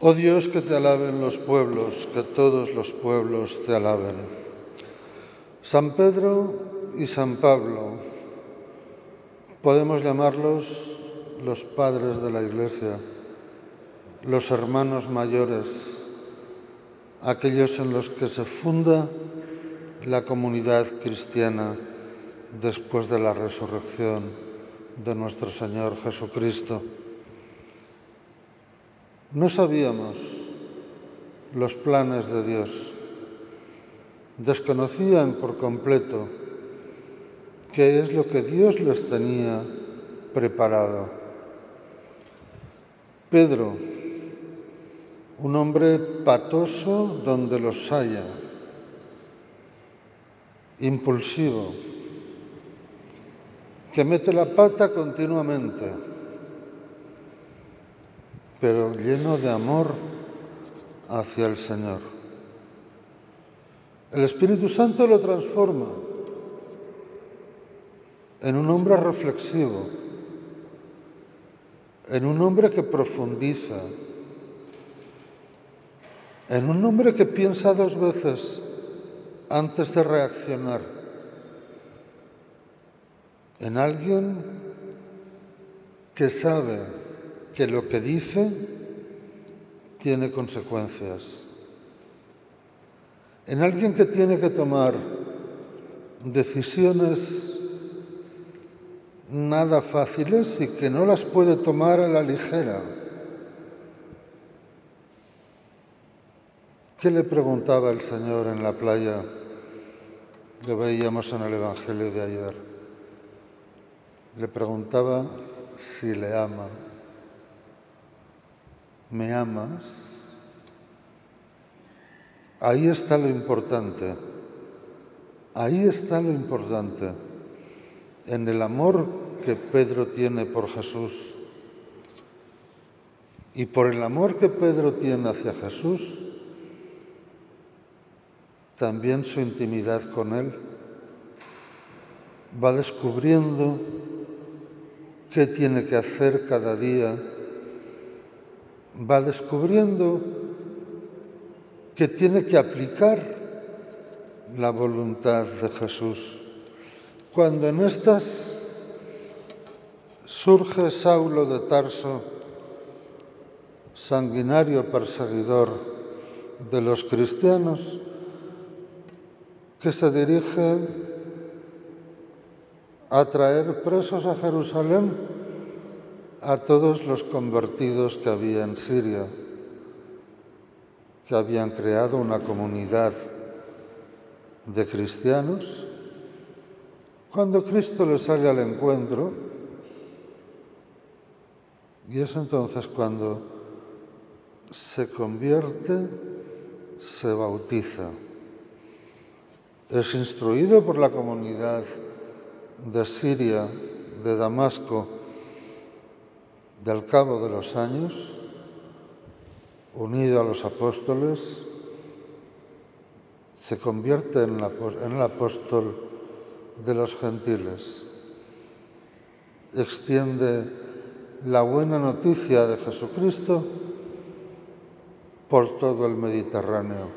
Oh Dios, que te alaben los pueblos, que todos los pueblos te alaben. San Pedro y San Pablo, podemos llamarlos los padres de la Iglesia, los hermanos mayores, aquellos en los que se funda la comunidad cristiana después de la resurrección de nuestro Señor Jesucristo. No sabíamos los planes de Dios. Desconocían por completo qué es lo que Dios les tenía preparado. Pedro, un hombre patoso donde los haya, impulsivo, que mete la pata continuamente pero lleno de amor hacia el Señor. El Espíritu Santo lo transforma en un hombre reflexivo, en un hombre que profundiza, en un hombre que piensa dos veces antes de reaccionar, en alguien que sabe que lo que dice tiene consecuencias. En alguien que tiene que tomar decisiones nada fáciles y que no las puede tomar a la ligera. ¿Qué le preguntaba el Señor en la playa que veíamos en el Evangelio de ayer? Le preguntaba si le ama. ¿Me amas? Ahí está lo importante. Ahí está lo importante. En el amor que Pedro tiene por Jesús. Y por el amor que Pedro tiene hacia Jesús, también su intimidad con Él. Va descubriendo qué tiene que hacer cada día va descubriendo que tiene que aplicar la voluntad de Jesús. Cuando en estas surge Saulo de Tarso, sanguinario perseguidor de los cristianos, que se dirige a traer presos a Jerusalén a todos los convertidos que había en Siria, que habían creado una comunidad de cristianos, cuando Cristo les sale al encuentro, y es entonces cuando se convierte, se bautiza. Es instruido por la comunidad de Siria, de Damasco, del cabo de los años, unido a los apóstoles, se convierte en, el apóstol de los gentiles. Extiende la buena noticia de Jesucristo por todo el Mediterráneo,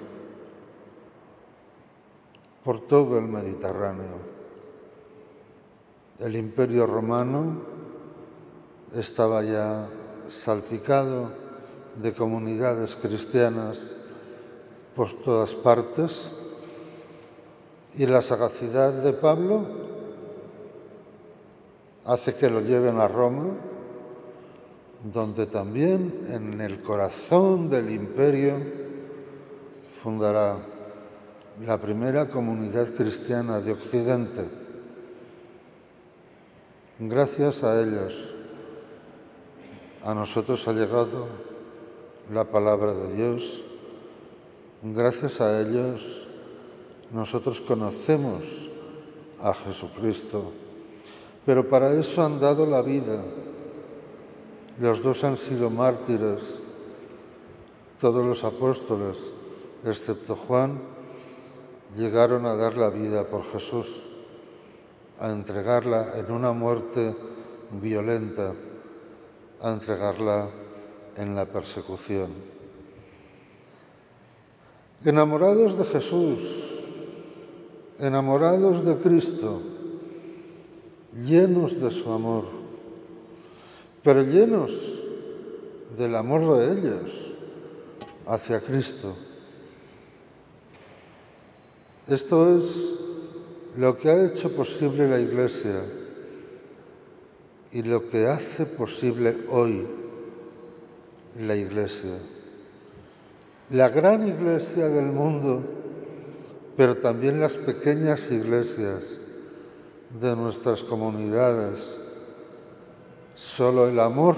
por todo el Mediterráneo. El imperio romano estaba ya salpicado de comunidades cristianas por todas partes y la sagacidad de Pablo hace que lo lleven a Roma, donde también en el corazón del imperio fundará la primera comunidad cristiana de Occidente. Gracias a ellos a nosotros ha llegado la palabra de Dios. Gracias a ellos nosotros conocemos a Jesucristo. Pero para eso han dado la vida. Los dos han sido mártires. Todos los apóstoles, excepto Juan, llegaron a dar la vida por Jesús, a entregarla en una muerte violenta a entregarla en la persecución. Enamorados de Jesús, enamorados de Cristo, llenos de su amor, pero llenos del amor de ellos hacia Cristo. Esto es lo que ha hecho posible la Iglesia y lo que hace posible hoy la Iglesia. La gran Iglesia del mundo, pero también las pequeñas iglesias de nuestras comunidades. Solo el amor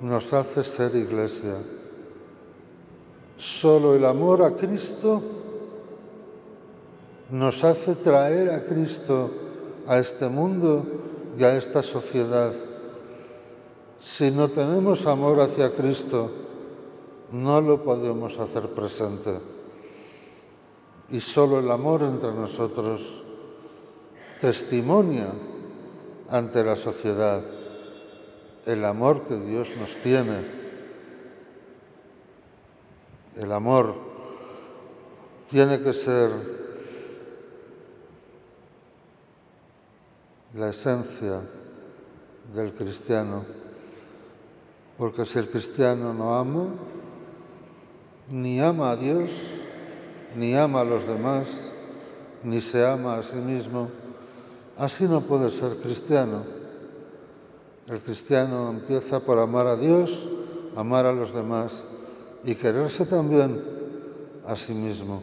nos hace ser iglesia. Solo el amor a Cristo nos hace traer a Cristo a este mundo y a esta sociedad. Si no tenemos amor hacia Cristo, no lo podemos hacer presente. Y solo el amor entre nosotros testimonia ante la sociedad el amor que Dios nos tiene. El amor tiene que ser la esencia del cristiano, porque si el cristiano no ama, ni ama a Dios, ni ama a los demás, ni se ama a sí mismo, Así no puede ser cristiano. El cristiano empieza por amar a Dios, amar a los demás y quererse también a sí mismo.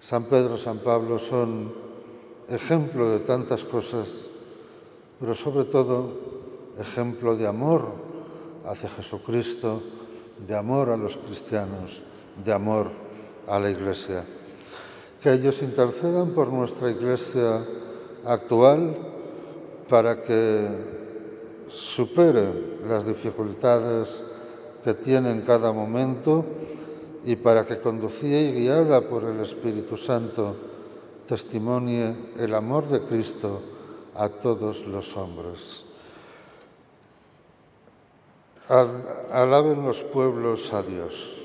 San Pedro, San Pablo son ejemplo de tantas cosas, pero sobre todo ejemplo de amor hacia Jesucristo, de amor a los cristianos, de amor a la Iglesia. Que ellos intercedan por nuestra Iglesia actual para que supere las dificultades que tiene en cada momento y para que conducida y guiada por el Espíritu Santo testimonie el amor de Cristo a todos los hombres. Alaben los pueblos a Dios.